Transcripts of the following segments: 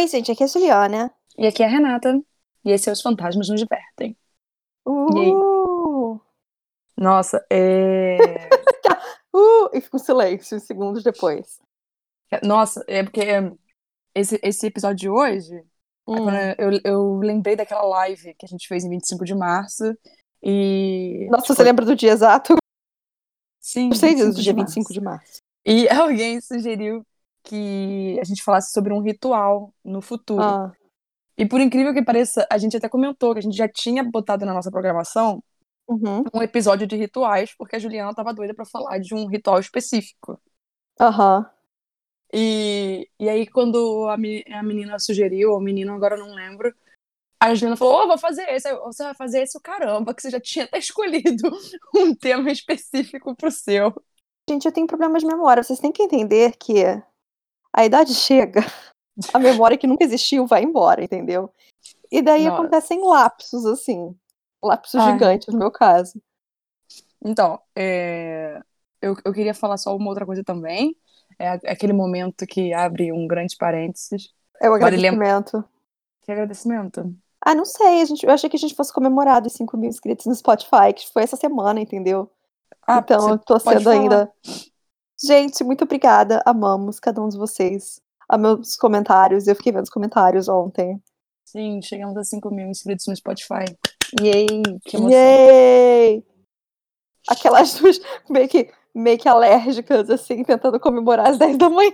Oi, gente, aqui é a Juliana. E aqui é a Renata. E esse é Os Fantasmas Nos Divertem. Uh! Nossa, é. uh! E fica um silêncio segundos depois. Nossa, é porque esse, esse episódio de hoje, é Hum. eu, eu lembrei daquela live que a gente fez em 25 de março. E. Nossa, tipo, você lembra do dia exato? Sim, Eu sei disso, 25 do dia março. 25 de março. E alguém sugeriu que a gente falasse sobre um ritual no futuro. Ah, E por incrível que pareça, a gente até comentou que a gente já tinha botado na nossa programação uhum. um episódio de rituais, porque a Juliana tava doida pra falar de um ritual específico. Aham. E, e aí, quando a, me- a menina sugeriu, ou o menino, agora eu não lembro, a Juliana falou: Ô, vou fazer esse. Eu, Você vai fazer esse, o caramba, que você já tinha até escolhido um tema específico pro seu. Gente, eu tenho problemas de memória. Vocês têm que entender que a idade chega, a memória que nunca existiu vai embora, entendeu? E daí Nossa. acontecem lapsos, assim. Lapsos Ai. gigantes, no meu caso. Então, é, eu, eu queria falar só uma outra coisa também. É a- aquele momento que abre um grande parênteses. É o agradecimento. Que agradecimento. Ah, não sei. A gente, eu achei que a gente fosse comemorar os 5 mil inscritos no Spotify, que foi essa semana, entendeu? Ah, então, eu tô sendo falar. ainda. Gente, muito obrigada. Amamos cada um de vocês. Amamos os comentários. Eu fiquei vendo os comentários ontem. Sim, chegamos a 5 mil inscritos no Spotify. Yay! Que emoção. Yay! Aquelas duas meio que, meio que alérgicas, assim, tentando comemorar às 10 da manhã.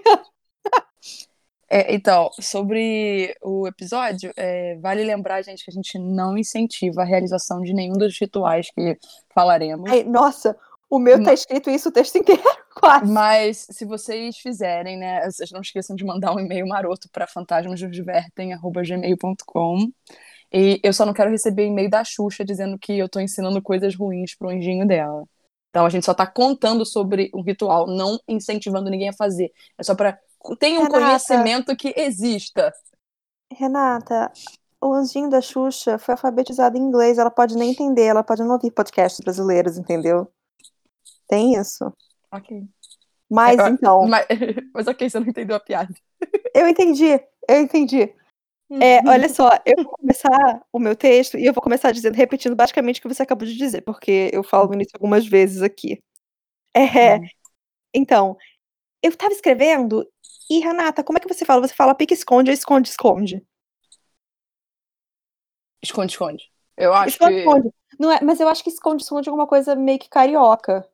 É, então, sobre o episódio, é, vale lembrar, gente, que a gente não incentiva a realização de nenhum dos rituais que falaremos. Ai, nossa, o meu tá escrito isso o texto inteiro, quase. Mas se vocês fizerem, né, vocês não esqueçam de mandar um e-mail maroto para fantasmasnosdivertem@gmail.com. E eu só não quero receber e-mail da Xuxa dizendo que eu tô ensinando coisas ruins pro anjinho dela. Então a gente só tá contando sobre um ritual, não incentivando ninguém a fazer. É só para tenha um Renata. conhecimento que exista. Renata, o anjinho da Xuxa foi alfabetizado em inglês, ela pode nem entender, ela pode não ouvir podcasts brasileiros, entendeu? Tem isso. Ok. Mas É, então, Mas, mas ok, você não entendeu a piada. eu entendi, eu entendi. É, olha só, eu vou começar o meu texto e eu vou começar dizendo, repetindo basicamente o que você acabou de dizer, porque eu falo início algumas vezes aqui. É, Hum. então, eu tava escrevendo e, Renata, como é que você fala? Você fala pique-esconde ou esconde-esconde? Esconde, esconde. Eu acho que. Esconde-esconde. Não é, mas eu acho que esconde-esconde é alguma coisa meio que carioca.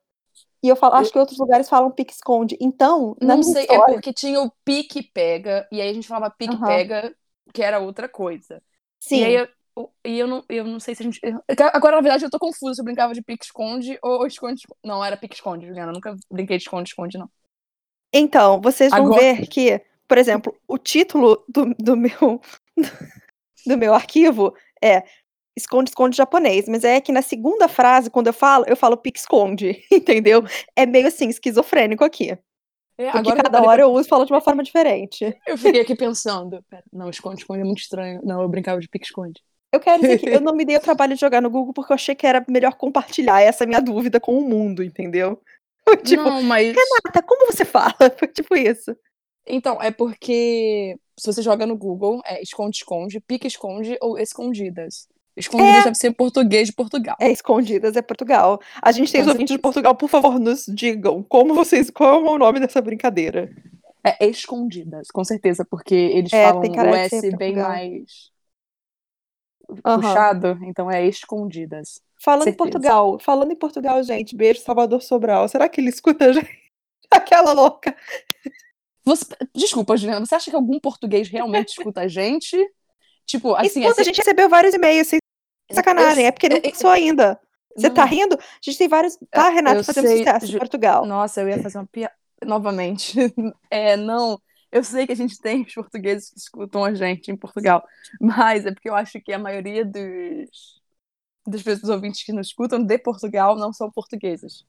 E eu falo, acho que outros lugares falam pique-esconde. Então, na Não sei, é história, porque tinha o pique-pega, e aí a gente falava pique-pega, que era outra coisa. sim, E aí eu, e eu, não, eu não sei se a gente. Agora, na verdade, eu tô confusa se eu brincava de pique-esconde ou esconde. Não, era pique-esconde, Juliana. Eu nunca brinquei de esconde-esconde, não. Então, vocês vão Agora- ver que, por exemplo, o título do, do meu do meu arquivo é esconde-esconde japonês, mas é que na segunda frase, quando eu falo, eu falo pique-esconde, entendeu? É meio assim, esquizofrênico aqui. É, Porque agora eu cada parei hora eu uso e falo de uma forma diferente. eu fiquei aqui pensando. Pera, não, esconde-esconde é muito estranho. Não, eu brincava de pique-esconde. Eu quero dizer que eu não me dei o trabalho de jogar no Google porque eu achei que era melhor compartilhar essa minha dúvida com o mundo, entendeu? Tipo, não, mas. Renata, como você fala? Foi tipo isso. Então, é porque se você joga no Google, é esconde-esconde, pique-esconde ou escondidas. Escondidas deve ser português de Portugal. É Escondidas, é Portugal. A gente tem os ouvintes de Portugal, por favor, nos digam como vocês, qual é o nome dessa brincadeira. É escondidas, com certeza, porque eles É, falam o S bem mais Aham. puxado, então é escondidas. Falando em. Portugal, falando em Portugal, gente, beijo Salvador Sobral. Será que ele escuta a gente? Aquela louca. Você- desculpa, Juliana, você acha que algum português realmente escuta a gente? Tipo, assim, Escuta, a esse- gente recebeu vários e-mails, sem sacanagem, eu- é porque não passou ainda. Você Não. tá rindo? A gente tem vários. Tá, Renato, eu fazendo sei, sucesso Ju- em Portugal. Nossa, eu ia fazer uma piada novamente. É, não, eu sei que a gente tem os portugueses que escutam a gente em Portugal, mas é porque eu acho que a maioria dos, dos pessoas ouvintes que nos escutam de Portugal não são portuguesas.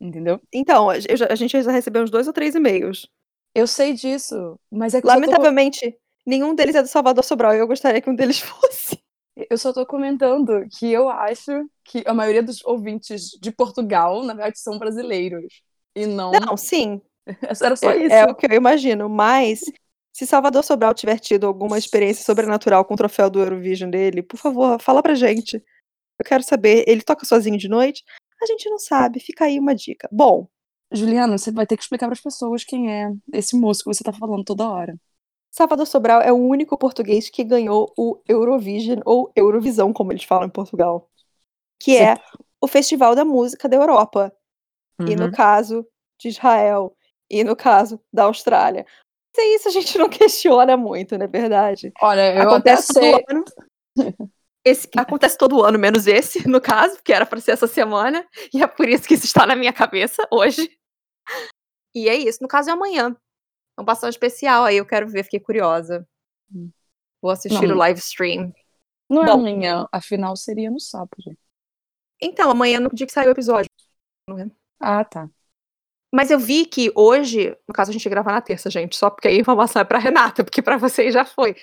Entendeu? Então, a gente já recebeu uns dois ou três e-mails. Eu sei disso, mas é que só, tô, Lamentavelmente, nenhum deles é do Salvador Sobral e eu gostaria que um deles fosse. Eu só tô comentando que eu acho que a maioria dos ouvintes de Portugal, na verdade, são brasileiros. E não. Não, sim, Era só é, isso. é o que eu imagino, mas Se Salvador Sobral tiver tido alguma experiência sobrenatural com o troféu do Eurovision dele, por favor, fala pra gente. Eu quero saber. Ele toca sozinho de noite? A gente não sabe. Fica aí uma dica. Bom. Juliana, você vai ter que explicar para as pessoas quem é esse moço que você tá falando toda hora. Salvador Sobral é o único português que ganhou o Eurovision, ou Eurovisão, como eles falam em Portugal. Que é o Festival da Música da Europa. Uhum. E no uhum. caso de Israel. E no caso da Austrália. Mas é isso a gente não questiona muito, não é verdade? Olha, eu Acontece até sei. Ano. Esse, acontece todo ano, menos esse, no caso, que era para ser essa semana, e é por isso que isso está na minha cabeça hoje. E é isso. No caso, é amanhã. É um passagem especial aí, eu quero ver, fiquei curiosa. Hum. Vou assistir não, o live stream. Não é Bom, é amanhã, afinal seria no sábado. Então, amanhã no dia que saiu o episódio. É? Ah, tá. Mas eu vi que hoje, no caso a gente grava na terça, gente, só porque a informação é pra Renata, porque para vocês já foi.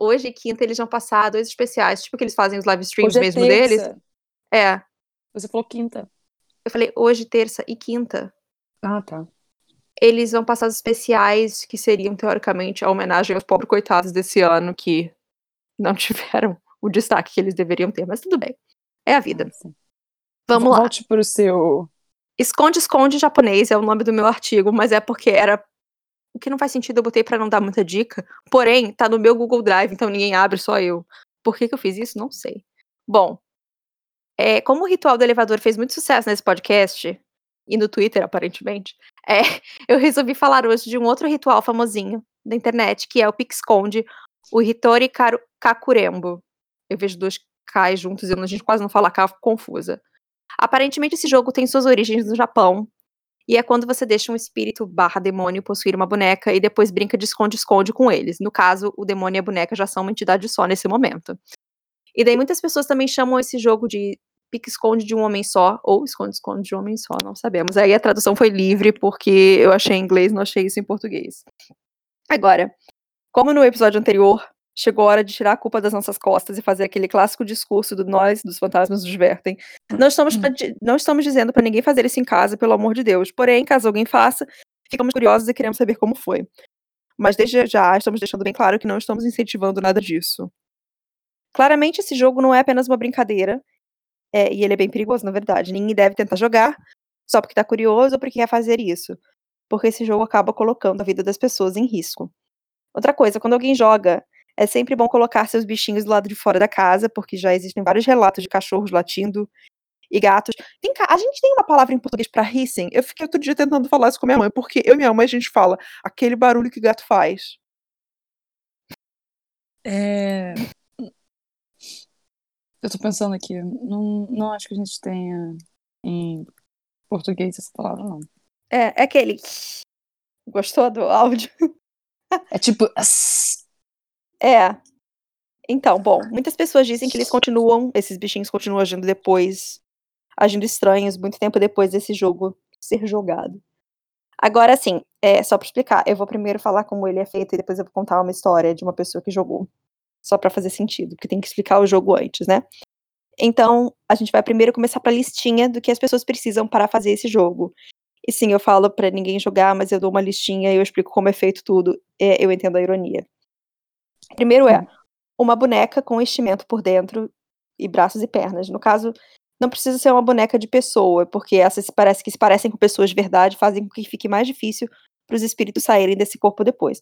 Hoje, quinta, eles vão passar dois especiais, tipo que eles fazem os live streams hoje é mesmo deles. É. Você falou quinta. Eu falei hoje, terça e quinta. Ah, tá. Eles vão passar os especiais que seriam, teoricamente, a homenagem aos pobres coitados desse ano que não tiveram o destaque que eles deveriam ter, mas tudo bem. É a vida. Vamos Volte lá. Volte pro seu. Esconde, esconde japonês é o nome do meu artigo, mas é porque era o que não faz sentido, eu botei para não dar muita dica. Porém, tá no meu Google Drive, então ninguém abre, só eu. Por que, que eu fiz isso? Não sei. Bom, é, como o ritual do elevador fez muito sucesso nesse podcast, e no Twitter, aparentemente, é, eu resolvi falar hoje de um outro ritual famosinho da internet, que é o Pixconde, o Hitori Kakurembo. Eu vejo dois Ks juntos e a gente quase não fala K, confusa. Aparentemente, esse jogo tem suas origens no Japão, e é quando você deixa um espírito barra demônio possuir uma boneca e depois brinca de esconde-esconde com eles. No caso, o demônio e a boneca já são uma entidade só nesse momento. E daí muitas pessoas também chamam esse jogo de pique-esconde de um homem só, ou esconde-esconde de um homem só, não sabemos. Aí a tradução foi livre, porque eu achei em inglês, não achei isso em português. Agora, como no episódio anterior, chegou a hora de tirar a culpa das nossas costas e fazer aquele clássico discurso do nós, dos fantasmas nos divertem. Não estamos, hum. não estamos dizendo para ninguém fazer isso em casa, pelo amor de Deus. Porém, caso alguém faça, ficamos curiosos e queremos saber como foi. Mas desde já estamos deixando bem claro que não estamos incentivando nada disso. Claramente, esse jogo não é apenas uma brincadeira, é, e ele é bem perigoso, na verdade. Ninguém deve tentar jogar só porque está curioso ou porque quer fazer isso. Porque esse jogo acaba colocando a vida das pessoas em risco. Outra coisa, quando alguém joga é sempre bom colocar seus bichinhos do lado de fora da casa, porque já existem vários relatos de cachorros latindo e gatos. Tem, a gente tem uma palavra em português para hissing. Eu fiquei outro dia tentando falar isso com minha mãe, porque eu e minha mãe a gente fala aquele barulho que gato faz. É... Eu tô pensando aqui, não, não acho que a gente tenha em português essa palavra, não. É, é aquele. Gostou do áudio? É tipo. É. Então, bom, muitas pessoas dizem que eles continuam, esses bichinhos continuam agindo depois, agindo estranhos, muito tempo depois desse jogo ser jogado. Agora, assim, é, só pra explicar, eu vou primeiro falar como ele é feito e depois eu vou contar uma história de uma pessoa que jogou. Só para fazer sentido, porque tem que explicar o jogo antes, né? Então, a gente vai primeiro começar pra listinha do que as pessoas precisam para fazer esse jogo. E sim, eu falo para ninguém jogar, mas eu dou uma listinha e eu explico como é feito tudo. É, eu entendo a ironia. Primeiro é uma boneca com estimento por dentro e braços e pernas. No caso, não precisa ser uma boneca de pessoa, porque essas parece que se parecem com pessoas de verdade, fazem com que fique mais difícil para os espíritos saírem desse corpo depois.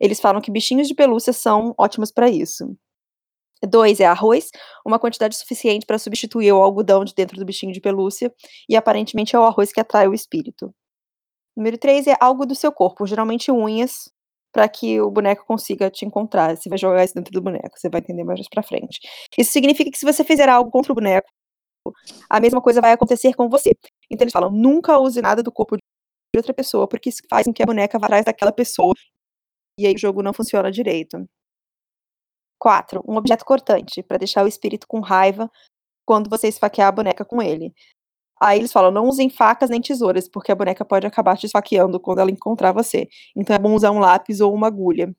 Eles falam que bichinhos de pelúcia são ótimos para isso. Dois é arroz, uma quantidade suficiente para substituir o algodão de dentro do bichinho de pelúcia, e aparentemente é o arroz que atrai o espírito. Número três é algo do seu corpo, geralmente unhas, para que o boneco consiga te encontrar. Você vai jogar isso dentro do boneco, você vai entender mais pra frente. Isso significa que se você fizer algo contra o boneco, a mesma coisa vai acontecer com você. Então eles falam: nunca use nada do corpo de outra pessoa, porque isso faz com que a boneca vá atrás daquela pessoa. E aí o jogo não funciona direito. 4. Um objeto cortante, para deixar o espírito com raiva quando você esfaquear a boneca com ele. Aí eles falam: não usem facas nem tesouras, porque a boneca pode acabar te esfaqueando quando ela encontrar você. Então é bom usar um lápis ou uma agulha.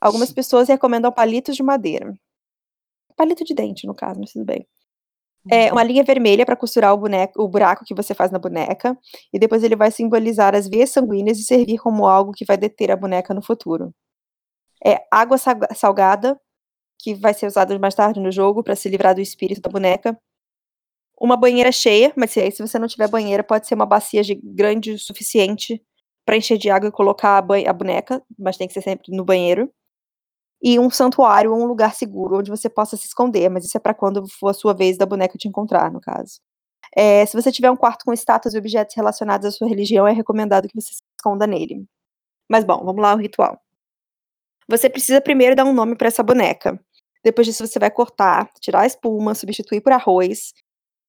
Algumas pessoas recomendam palitos de madeira. Palito de dente, no caso, mas tudo bem. É uhum. uma linha vermelha para costurar o, boneco, o buraco que você faz na boneca, e depois ele vai simbolizar as veias sanguíneas e servir como algo que vai deter a boneca no futuro. é água salgada, que vai ser usada mais tarde no jogo para se livrar do espírito da boneca. Uma banheira cheia, mas se, se você não tiver banheira, pode ser uma bacia grande o suficiente para encher de água e colocar a, a boneca, mas tem que ser sempre no banheiro. E um santuário um lugar seguro onde você possa se esconder, mas isso é para quando for a sua vez da boneca te encontrar, no caso. É, se você tiver um quarto com estátuas e objetos relacionados à sua religião, é recomendado que você se esconda nele. Mas bom, vamos lá ao ritual. Você precisa primeiro dar um nome para essa boneca. Depois disso, você vai cortar, tirar a espuma, substituir por arroz.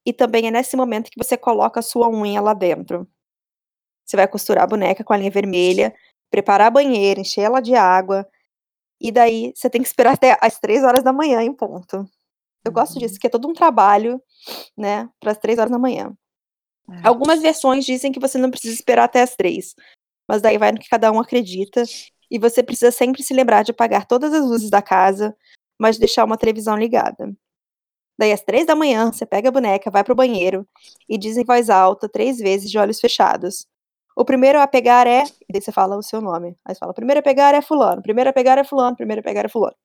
E também é nesse momento que você coloca a sua unha lá dentro. Você vai costurar a boneca com a linha vermelha, preparar a banheira, encher ela de água. E daí você tem que esperar até as três horas da manhã em ponto. Eu gosto disso, uhum. que é todo um trabalho, né, para as três horas da manhã. É. Algumas versões dizem que você não precisa esperar até as três, mas daí vai no que cada um acredita. E você precisa sempre se lembrar de apagar todas as luzes da casa, mas deixar uma televisão ligada. Daí, às três da manhã, você pega a boneca, vai pro banheiro e diz em voz alta, três vezes, de olhos fechados. O primeiro a pegar é. E daí você fala o seu nome. Aí você fala: o primeiro a pegar é Fulano, o primeiro a pegar é Fulano, o primeiro a pegar é Fulano.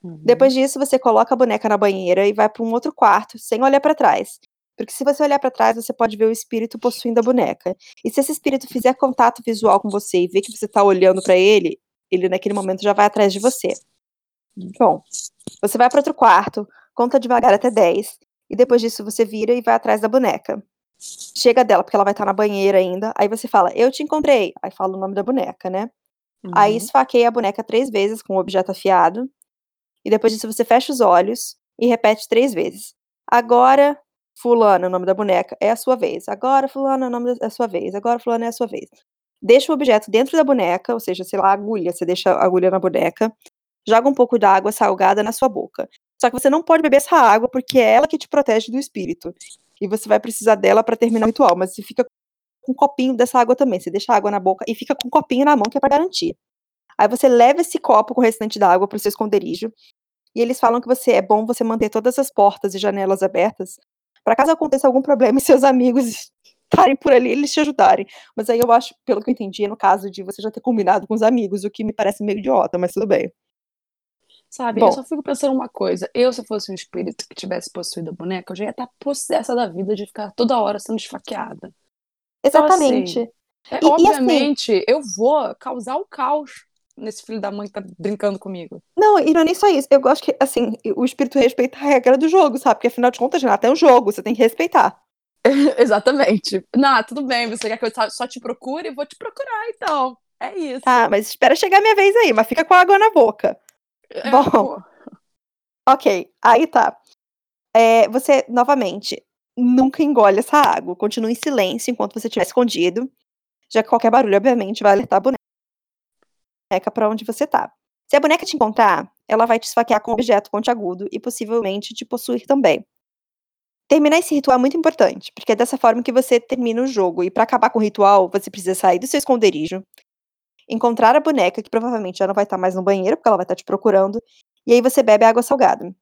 Uhum. Depois disso, você coloca a boneca na banheira e vai para um outro quarto, sem olhar para trás. Porque se você olhar para trás, você pode ver o espírito possuindo a boneca. E se esse espírito fizer contato visual com você e ver que você tá olhando para ele, ele naquele momento já vai atrás de você. Bom, você vai para outro quarto, conta devagar até 10, e depois disso você vira e vai atrás da boneca. Chega dela, porque ela vai estar na banheira ainda. Aí você fala, eu te encontrei. Aí fala o nome da boneca, né? Uhum. Aí esfaqueia a boneca três vezes com o objeto afiado. E depois disso você fecha os olhos e repete três vezes. Agora, fulano, o nome da boneca, é a sua vez. Agora, fulano, o nome é a sua vez. Agora, fulano, é a sua vez. Deixa o objeto dentro da boneca, ou seja, sei lá, agulha. Você deixa a agulha na boneca. Joga um pouco da água salgada na sua boca. Só que você não pode beber essa água porque é ela que te protege do espírito. E você vai precisar dela para terminar o ritual. Mas você fica com um copinho dessa água também. Você deixa a água na boca e fica com um copinho na mão, que é para garantir. Aí você leva esse copo com o restante da água para o seu esconderijo e eles falam que você é bom você manter todas as portas e janelas abertas, para caso aconteça algum problema e seus amigos estarem por ali, eles te ajudarem. Mas aí eu acho, pelo que eu entendi, é no caso de você já ter combinado com os amigos, o que me parece meio idiota, mas tudo bem. Sabe, Bom, eu só fico pensando uma coisa. Eu, se fosse um espírito que tivesse possuído a boneca, eu já ia estar possessa da vida de ficar toda hora sendo esfaqueada. Exatamente. Então, assim, é, e, obviamente, e assim, eu vou causar o caos nesse filho da mãe que tá brincando comigo. Não, e não é nem só isso. Eu gosto que, assim, o espírito respeita a regra do jogo, sabe? Porque afinal de contas, Renata, é um jogo, você tem que respeitar. Exatamente. Não, tudo bem, você quer que eu só te procure? Vou te procurar, então. É isso. Tá, mas espera chegar a minha vez aí, mas fica com a água na boca. É, Bom. Pô. Ok, aí tá. É, você, novamente, nunca engole essa água. Continue em silêncio enquanto você estiver escondido. Já que qualquer barulho, obviamente, vai alertar a boneca para onde você tá. Se a boneca te encontrar, ela vai te esfaquear com um objeto pontiagudo e possivelmente te possuir também. Terminar esse ritual é muito importante, porque é dessa forma que você termina o jogo. E para acabar com o ritual, você precisa sair do seu esconderijo, encontrar a boneca, que provavelmente já não vai estar mais no banheiro, porque ela vai estar te procurando, e aí você bebe água salgada.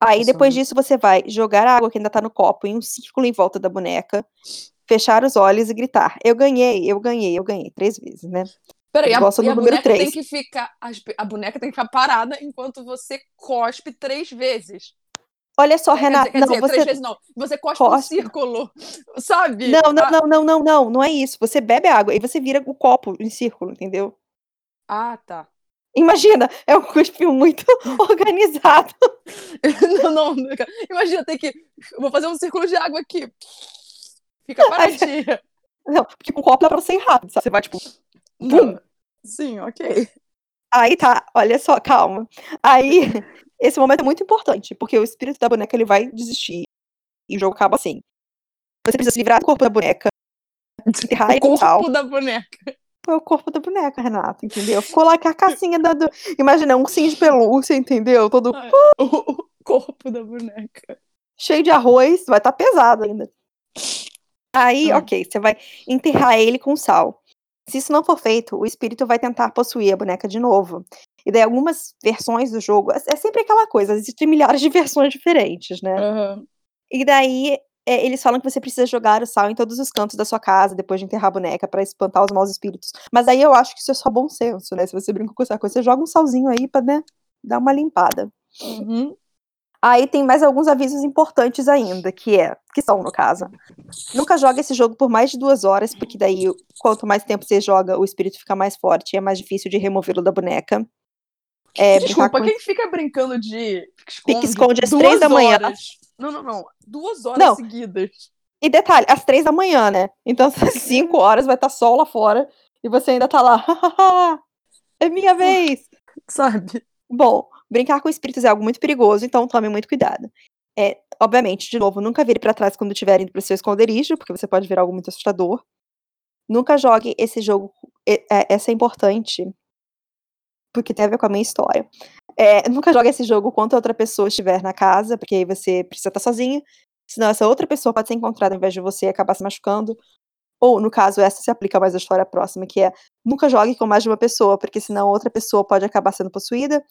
Aí depois disso você vai jogar a água que ainda tá no copo em um círculo em volta da boneca, fechar os olhos e gritar: Eu ganhei, eu ganhei, eu ganhei, três vezes, né? Peraí, a, e a boneca 3. tem que ficar. A, boneca tem que ficar parada enquanto você cospe três vezes. Olha só, Renata. Quer dizer, quer não, dizer, você... vezes não. Você cospe. um círculo, sabe? Não, não, ah. não, não, não, não. Não é isso. Você bebe água e você vira o copo em círculo, entendeu? Ah, tá. Imagina, é um cuspe muito organizado. não, não, imagina, tem que. Vou fazer um círculo de água aqui. Fica paradinha. Não, porque com um copo dá pra você ir rápido, sabe? Você vai, tipo, Bum. Sim, ok. Aí tá, olha só, calma. Aí, esse momento é muito importante, porque o espírito da boneca ele vai desistir e o jogo acaba assim. Você precisa se livrar do corpo da boneca, enterrar o corpo tal. da boneca. Foi o corpo da boneca, Renato, entendeu? Ficou lá com a cacinha da. Do... Imagina, um sim de pelúcia, entendeu? Todo. Ai, o corpo da boneca. Cheio de arroz, vai estar tá pesado ainda. Aí, ah. ok, você vai enterrar ele com sal. Se isso não for feito, o espírito vai tentar possuir a boneca de novo. E daí algumas versões do jogo, é, é sempre aquela coisa, existem milhares de versões diferentes, né? Uhum. E daí é, eles falam que você precisa jogar o sal em todos os cantos da sua casa depois de enterrar a boneca pra espantar os maus espíritos. Mas aí eu acho que isso é só bom senso, né? Se você brinca com essa coisa, você joga um salzinho aí pra, né, dar uma limpada. Uhum. Aí tem mais alguns avisos importantes ainda, que é, que são no caso. Nunca joga esse jogo por mais de duas horas, porque daí quanto mais tempo você joga, o espírito fica mais forte e é mais difícil de removê-lo da boneca. É, Desculpa, com- quem fica brincando de Pique-esconde às três da manhã. horas? Não, não, não. Duas horas Não. seguidas. E detalhe, às três da manhã, né? Então, às cinco horas vai estar sol lá fora e você ainda tá lá. é minha vez! Sabe? Bom, brincar com espíritos é algo muito perigoso, então tome muito cuidado. É, obviamente, de novo, nunca vire pra trás quando estiver indo pro seu esconderijo, porque você pode ver algo muito assustador. Nunca jogue esse jogo. e- é, essa é importante, porque tem a ver com a minha história. É, nunca jogue esse jogo quando outra pessoa estiver na casa, porque aí você precisa estar sozinho. Senão essa outra pessoa pode ser encontrada ao invés de você e acabar se machucando. Ou, no caso, essa se aplica mais à história próxima, que é nunca jogue com mais de uma pessoa, porque senão outra pessoa pode acabar sendo possuída.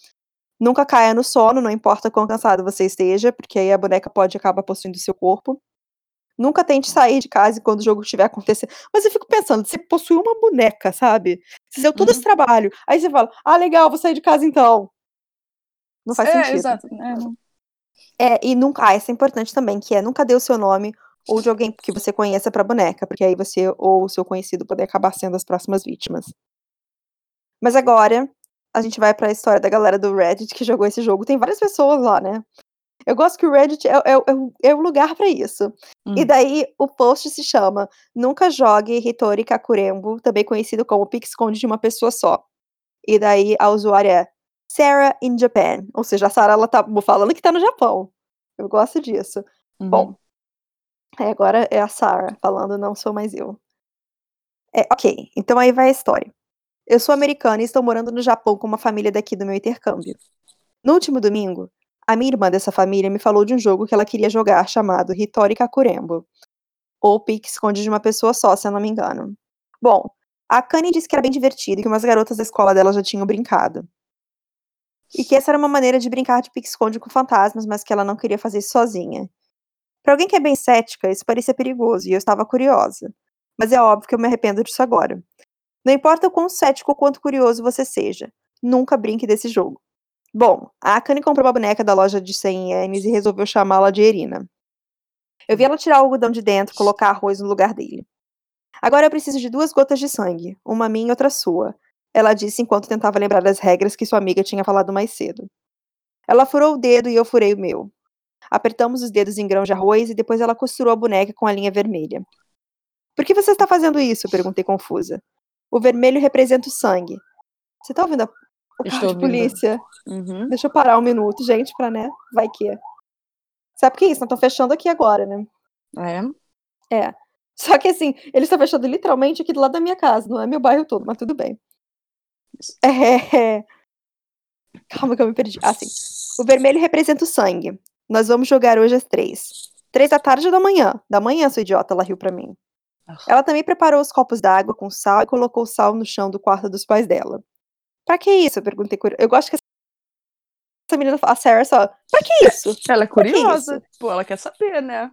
Nunca caia no sono, não importa quão cansado você esteja, porque aí a boneca pode acabar possuindo seu corpo. Nunca tente sair de casa quando o jogo estiver acontecendo. Mas eu fico pensando, você possui uma boneca, sabe? Você deu todo Uhum. esse trabalho. Aí você fala, ah, legal, vou sair de casa então. Não faz é, sentido. exato. É. É, e nunca. Ah, essa é importante também, que é nunca dê o seu nome ou de alguém que você conheça pra boneca, porque aí você ou o seu conhecido poder acabar sendo as próximas vítimas. Mas agora, a gente vai pra história da galera do Reddit que jogou esse jogo. Tem várias pessoas lá, né? Eu gosto que o Reddit é, é, é, o- é lugar pra isso. E Hum. daí o post se chama Nunca jogue Hitori Kakurembo, também conhecido como pique-esconde de uma pessoa só. E daí a usuária é Sarah in Japan. Ou seja, a Sarah ela tá falando que tá no Japão. Eu gosto disso. Uhum. Bom, é, agora é a Sarah falando, não sou mais eu. É, ok, então aí vai a história. Eu sou americana e estou morando no Japão com uma família daqui do meu intercâmbio. No último domingo, a minha irmã dessa família me falou de um jogo que ela queria jogar chamado Hitori Kakurembo. Ou Pique Esconde de uma pessoa só, se eu não me engano. Bom, a Kanye disse que era bem divertido e que umas garotas da escola dela já tinham brincado. E que essa era uma maneira de brincar de pique-esconde com fantasmas, mas que ela não queria fazer isso sozinha. Pra alguém que é bem cética, isso parecia perigoso e eu estava curiosa. Mas é óbvio que eu me arrependo disso agora. Não importa o quão cético ou quanto curioso você seja, nunca brinque desse jogo. Bom, a Akane comprou uma boneca da loja de 100 ienes e resolveu chamá-la de Erina. Eu vi ela tirar o algodão de dentro colocar arroz no lugar dele. Agora eu preciso de duas gotas de sangue, uma minha e outra sua, ela disse enquanto tentava lembrar das regras que sua amiga tinha falado mais cedo. Ela furou o dedo e eu furei o meu. Apertamos os dedos em grãos de arroz e depois ela costurou a boneca com a linha vermelha. Por que você está fazendo isso? perguntei confusa. O vermelho representa o sangue. Você tá ouvindo a... o carro Estou de polícia? Uhum. Deixa eu parar um minuto, gente, pra, né? Vai que. Sabe o que é isso? Não estão fechando aqui agora, né? É. É. Só que assim, eles estão fechando literalmente aqui do lado da minha casa, não é meu bairro todo, mas tudo bem. É. Calma que eu me perdi. Ah, sim. O vermelho representa o sangue. Nós vamos jogar hoje às três. Três da tarde ou da manhã? Da manhã, sua idiota, ela riu pra mim. Ah. Ela também preparou os copos d'água com sal e colocou o sal no chão do quarto dos pais dela. Pra que isso? Eu perguntei. Eu gosto que essa menina, a Sarah, só. Pra que isso? Ela é curiosa. Pô, ela quer saber, né?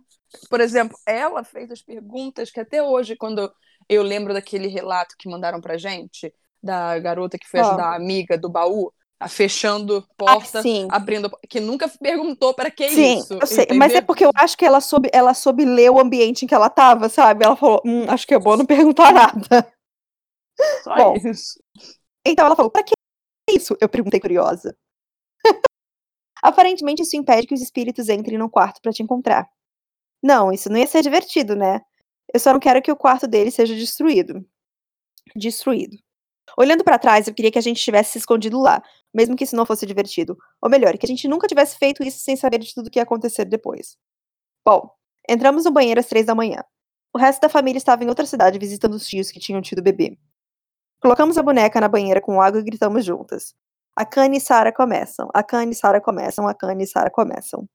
Por exemplo, ela fez as perguntas que até hoje, quando eu lembro daquele relato que mandaram pra gente, da garota que foi ajudar a amiga do baú, a fechando porta, Ah, abrindo, que nunca perguntou pra que Sim, isso. eu sei. Mas é porque eu acho que ela soube, ela soube ler o ambiente em que ela tava, sabe? Ela falou, hum, acho que é bom não perguntar nada. Só bom. isso. Então ela falou, pra que isso? Eu perguntei curiosa. Aparentemente isso impede que os espíritos entrem no quarto pra te encontrar. Não, isso não ia ser divertido, né? Eu só não quero que o quarto dele seja destruído. Destruído. Olhando pra trás, eu queria que a gente tivesse se escondido lá, mesmo que isso não fosse divertido. Ou melhor, que a gente nunca tivesse feito isso sem saber de tudo que ia acontecer depois. Bom, entramos no banheiro às três da manhã. O resto da família estava em outra cidade visitando os tios que tinham tido bebê. Colocamos a boneca na banheira com água e gritamos juntas. A Kanye e Sarah começam, a Kanye e Sarah começam, a Kanye e Sarah começam.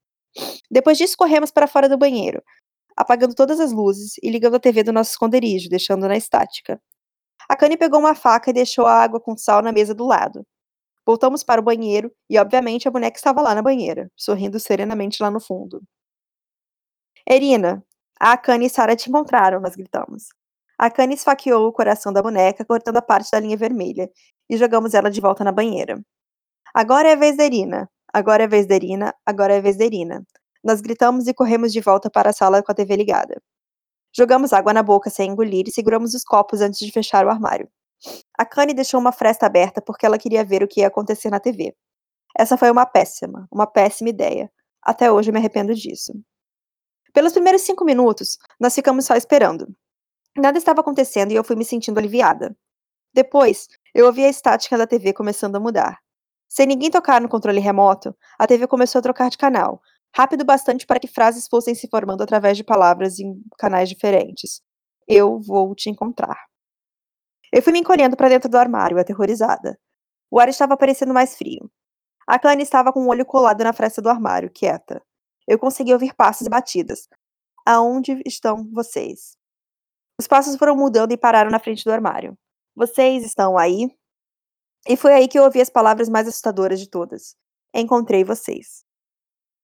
Depois disso, corremos para fora do banheiro, apagando todas as luzes e ligando a TV do nosso esconderijo, deixando na estática. A Kanye pegou uma faca e deixou a água com sal na mesa do lado. Voltamos para o banheiro e, obviamente, a boneca estava lá na banheira, sorrindo serenamente lá no fundo. Erina, A Akane e Sarah te encontraram, nós gritamos. A Akane esfaqueou o coração da boneca, cortando a parte da linha vermelha, e jogamos ela de volta na banheira. Agora é a vez da Irina. Agora é a vez da Irina. Agora é a vez da Irina. Nós gritamos e corremos de volta para a sala com a TV ligada. Jogamos água na boca sem engolir e seguramos os copos antes de fechar o armário. A Kanye deixou uma fresta aberta porque ela queria ver o que ia acontecer na TV. Essa foi uma péssima, uma péssima ideia. Até hoje eu me arrependo disso. Pelos primeiros cinco minutos, nós ficamos só esperando. Nada estava acontecendo e eu fui me sentindo aliviada. Depois, eu ouvi a estática da TV começando a mudar. Sem ninguém tocar no controle remoto, a TV começou a trocar de canal, rápido bastante para que frases fossem se formando através de palavras em canais diferentes. Eu vou te encontrar. Eu fui me encolhendo para dentro do armário, aterrorizada. O ar estava parecendo mais frio. A Clane estava com o olho colado na fresta do armário, quieta. Eu consegui ouvir passos e batidas. Aonde estão vocês? Os passos foram mudando e pararam na frente do armário. Vocês estão aí? E foi aí que eu ouvi as palavras mais assustadoras de todas. Encontrei vocês.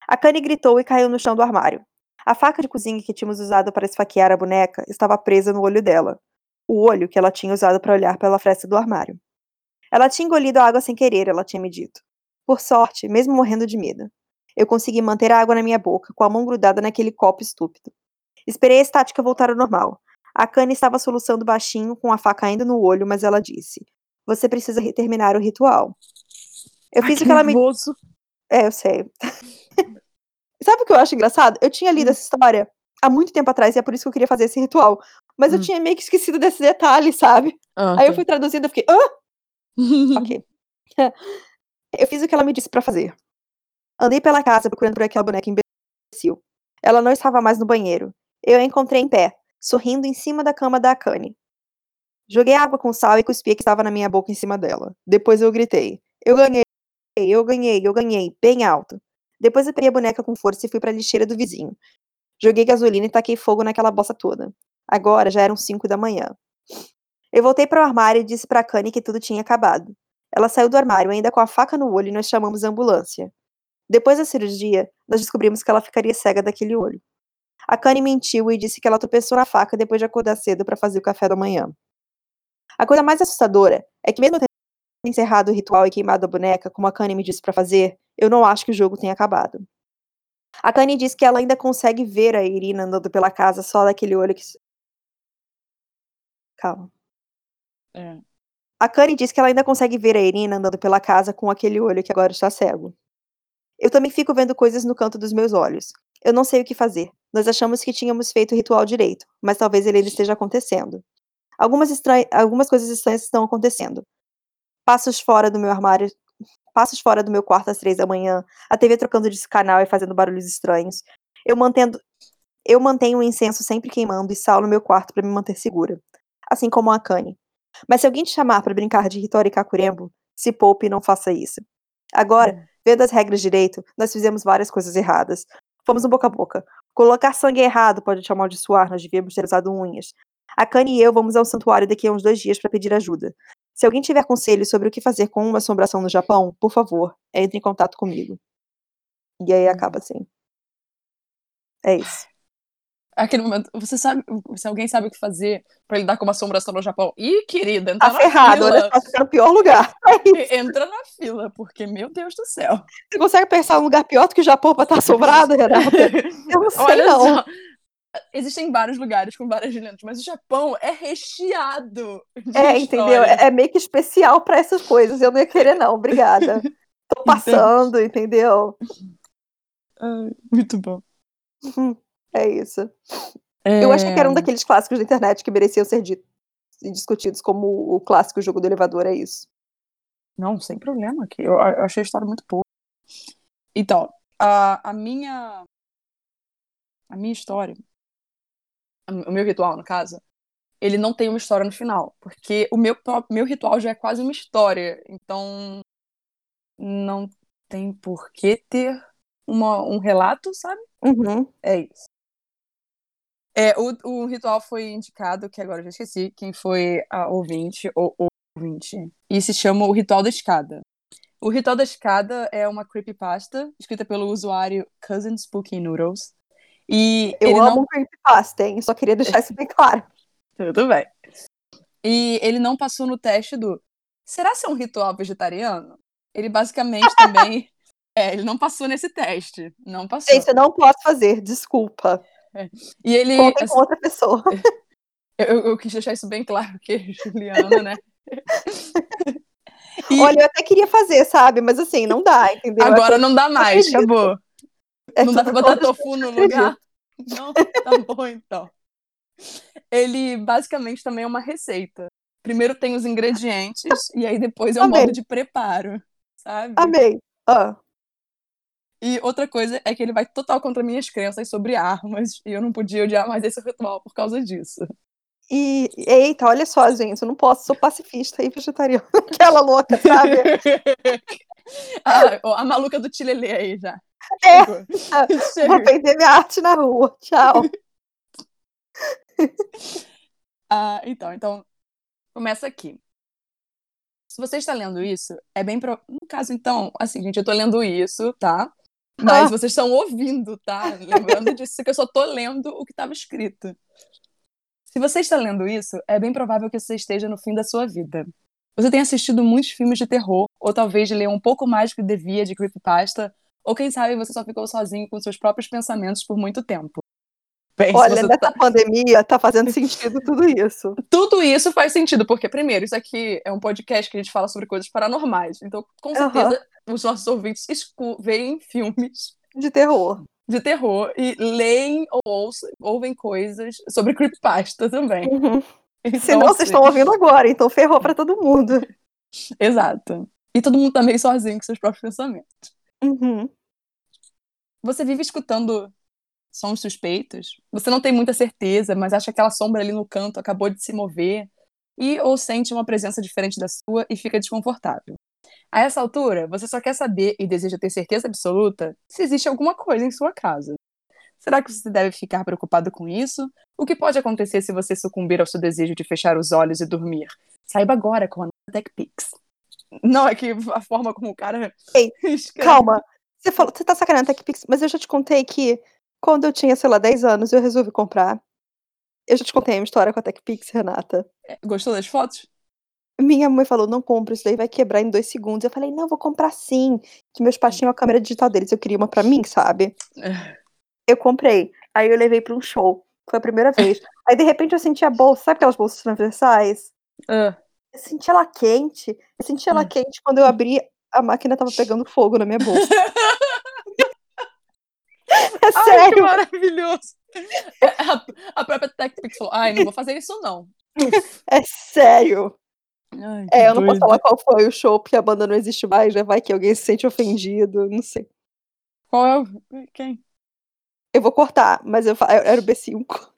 A Kanye gritou e caiu no chão do armário. A faca de cozinha que tínhamos usado para esfaquear a boneca estava presa no olho dela. O olho que ela tinha usado para olhar pela fresta do armário. Ela tinha engolido a água sem querer, ela tinha me dito. Por sorte, mesmo morrendo de medo. Eu consegui manter a água na minha boca, com a mão grudada naquele copo estúpido. Esperei a estática voltar ao normal. A Kanye estava soluçando baixinho, com a faca ainda no olho, mas ela disse: Você precisa terminar o ritual. Eu fiz o que ela me. É, eu sei. Sabe o que eu acho engraçado? Eu tinha lido hum. essa história há muito tempo atrás e é por isso que eu queria fazer esse ritual. Mas hum. eu tinha meio que esquecido desse detalhe, sabe? Ah, Aí eu fui traduzindo e fiquei, hã? ok. eu fiz o que ela me disse para fazer. Andei pela casa procurando por aquela boneca imbecil. Ela não estava mais no banheiro. Eu a encontrei em pé, sorrindo em cima da cama da Akane. Joguei água com sal e cuspi que estava na minha boca em cima dela. Depois eu gritei: Eu ganhei, eu ganhei, eu ganhei, bem alto. Depois eu peguei a boneca com força e fui para a lixeira do vizinho. Joguei gasolina e taquei fogo naquela bosta toda. Agora já eram cinco da manhã. Eu voltei para o armário e disse para Kanye que tudo tinha acabado. Ela saiu do armário ainda com a faca no olho e nós chamamos a ambulância. Depois da cirurgia, nós descobrimos que ela ficaria cega daquele olho. A Kanye mentiu e disse que ela tropeçou na faca depois de acordar cedo para fazer o café da manhã. A coisa mais assustadora é que, mesmo tendo encerrado o ritual e queimado a boneca, como a Kanye me disse para fazer, eu não acho que o jogo tenha acabado. A Kanye diz que ela ainda consegue ver a Irina andando pela casa só daquele olho que. Calma. É. A Kanye diz que ela ainda consegue ver a Irina andando pela casa com aquele olho que agora está cego. Eu também fico vendo coisas no canto dos meus olhos. Eu não sei o que fazer. Nós achamos que tínhamos feito o ritual direito, mas talvez ele ainda esteja acontecendo. Algumas, estran... Algumas coisas estranhas estão acontecendo. Passos fora do meu armário. Passos fora do meu quarto às três da manhã. A TV trocando de canal e fazendo barulhos estranhos. Eu mantendo. Eu mantenho o incenso sempre queimando e sal no meu quarto para me manter segura. Assim como a Kanye. Mas se alguém te chamar para brincar de Hitori Kakurembo, se poupe e não faça isso. Agora, hum. vendo as regras direito, nós fizemos várias coisas erradas. Fomos no boca a boca. Colocar sangue errado pode te amaldiçoar, nós devíamos ter usado unhas. A Kanye e eu vamos ao santuário daqui a uns dois dias para pedir ajuda. Se alguém tiver conselhos sobre o que fazer com uma assombração no Japão, por favor, entre em contato comigo. E aí acaba assim. É isso aquele momento, você sabe, se alguém sabe o que fazer para lidar com uma assombração no Japão, ih, querida, entra tá na ferrado, fila. Olha, tá no pior lugar. É entra na fila, porque, meu Deus do céu. Você consegue pensar um lugar pior do que o Japão pra estar assombrado, Renata? Eu não sei, Olha não. Só. Existem vários lugares com várias lendas, mas o Japão é recheado. é, entendeu? É, é, meio que especial para essas coisas. Eu não ia querer, não. Obrigada. Tô passando, entendeu? Ai, muito bom. Uhum. É isso. É... Eu achei que era um daqueles clássicos da internet que mereciam ser discutidos como o clássico jogo do elevador, é isso. Não, sem problema. Eu, eu achei a história muito boa. Então, a, a minha. A minha história. O meu ritual, no caso, ele não tem uma história no final. Porque o meu, meu ritual já é quase uma história. Então. Não tem por que ter uma, um relato, sabe? Uhum. É isso. É, o, o ritual foi indicado, que agora eu já esqueci, quem foi a ouvinte ou ouvinte. E se chama o Ritual da Escada. O Ritual da Escada é uma creepypasta escrita pelo usuário Cousin Spooky Noodles. E Eu ele amo não... creepypasta, hein? Só queria deixar isso bem claro. Tudo bem. E ele não passou no teste do será ser um ritual vegetariano? Ele basicamente também. É, ele não passou nesse teste. Não passou. Gente, eu não posso fazer, desculpa. E ele. Contem assim, com outra pessoa. eu, eu quis deixar isso bem claro, que Juliana, né? E Olha, eu até queria fazer, sabe? Mas assim, não dá, entendeu? agora não dá mais, acabou. É não dá pra botar tofu no lugar? Não, tá bom então. Ele basicamente também é uma receita. Primeiro tem os ingredientes e aí depois é o Amei. modo de preparo, sabe? Amei. Ah, E outra coisa é que ele vai total contra minhas crenças sobre armas e eu não podia odiar mais esse ritual por causa disso. e, eita, olha só, gente, eu não posso, sou pacifista e vegetariana. Aquela louca, sabe? ah, a maluca do Tilelê aí já. É. Chegou. Vou vender minha arte na rua. Tchau. Ah, então, então, começa aqui. Se você está lendo isso, é bem pro... No caso, então, assim, gente, eu tô lendo isso, tá? Mas Ah. vocês estão ouvindo, tá? Lembrando disso que eu só tô lendo o que estava escrito. Se você está lendo isso, é bem provável que você esteja no fim da sua vida. Você tem assistido muitos filmes de terror, ou talvez leu um pouco mais do que devia de creepypasta, ou quem sabe você só ficou sozinho com seus próprios pensamentos por muito tempo. Bem, Olha, nessa pandemia tá fazendo sentido tudo isso. tudo isso faz sentido, porque, primeiro, isso aqui é um podcast que a gente fala sobre coisas paranormais. Então, com certeza, os nossos ouvintes veem filmes De terror. de terror e leem ou ouçam- ouvem coisas sobre creepypasta também. Uhum. Então, Senão vocês assim, estão ouvindo agora, então ferrou pra todo mundo. Exato. E todo mundo tá meio sozinho com seus próprios pensamentos. Uhum. Você vive escutando sons suspeitos, você não tem muita certeza, mas acha que aquela sombra ali no canto acabou de se mover, e ou sente uma presença diferente da sua e fica desconfortável. A essa altura, você só quer saber e deseja ter certeza absoluta se existe alguma coisa em sua casa. Será que você deve ficar preocupado com isso? O que pode acontecer se você sucumbir ao seu desejo de fechar os olhos e dormir? Saiba agora com a TechPix. Não, é que a forma como o cara Ei, Calma. Você falou, você tá sacaneando TechPix, mas eu já te contei que quando eu tinha, sei lá, 10 anos, eu resolvi comprar. Eu já te contei a minha história com a TechPix, Renata. Gostou das fotos? Minha mãe falou, não compra, isso daí vai quebrar em dois segundos. Eu falei, não, vou comprar sim. Que meus pais tinham a câmera digital deles, eu queria uma pra mim, sabe? Eu comprei. Aí eu levei pra um show. Foi a primeira vez. Aí, de repente, eu senti a bolsa, sabe aquelas bolsas transversais? Ah. Eu senti ela quente. Eu senti ela Hum. quente quando eu abri, a máquina tava pegando fogo na minha bolsa. É Ai, que sério. maravilhoso! A, a própria TechPix falou: ai, não vou fazer isso, não. É sério. Ai, É, eu não posso doida. falar qual foi o show, porque a banda não existe mais, né? Vai que alguém se sente ofendido, não sei. Qual é o. Quem? Eu vou cortar, mas eu era o B5.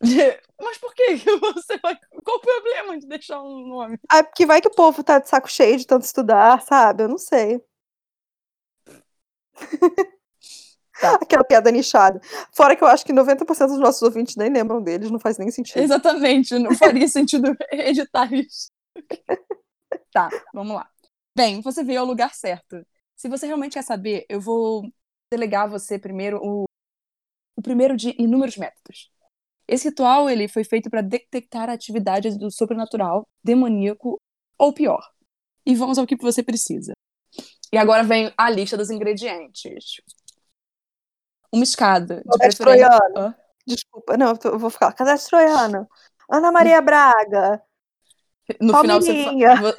Mas por que que você vai. Qual o problema de deixar um nome? Ah, porque vai que o povo tá de saco cheio de tanto estudar, sabe? Eu não sei. Tá. Aquela piada nichada. Fora que eu acho que 90% dos nossos ouvintes nem lembram deles, não faz nem sentido. Exatamente, não faria sentido editar isso. Tá, vamos lá. Bem, você veio ao lugar certo. Se você realmente quer saber, eu vou delegar a você primeiro o, o primeiro de inúmeros métodos. Esse ritual ele foi feito para detectar atividades do sobrenatural, demoníaco ou pior. E vamos ao que você precisa. E agora vem a lista dos ingredientes. Uma escada, de preferência. troiano. Desculpa, não, eu vou ficar. Cadastro troiano. Ana Maria Braga. No final você,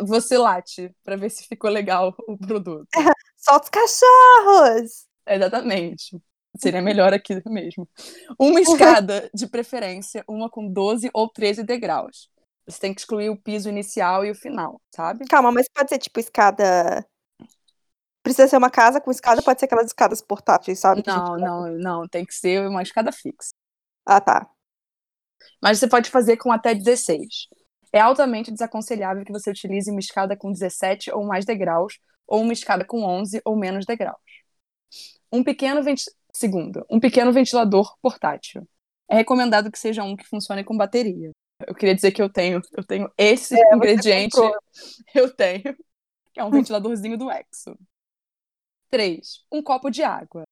você late pra ver se ficou legal o produto. Solta os cachorros. Exatamente. Seria melhor aqui mesmo. Uma escada, de preferência, uma com 12 ou 13 degraus. Você tem que excluir o piso inicial e o final, sabe? Calma, mas pode ser tipo escada. Precisa ser uma casa com escada, pode ser aquelas escadas portáteis, sabe? Não, gente- não, não. Tem que ser uma escada fixa. Ah, tá. Mas você pode fazer com até 16. É altamente desaconselhável que você utilize uma escada com 17 ou mais degraus, ou uma escada com 11 ou menos degraus. Um pequeno. Segundo, um pequeno ventilador portátil. É recomendado que seja um que funcione com bateria. Eu queria dizer que eu tenho, eu tenho esse É, ingrediente, eu tenho, que é um ventiladorzinho do Exo. 3. Um copo de água.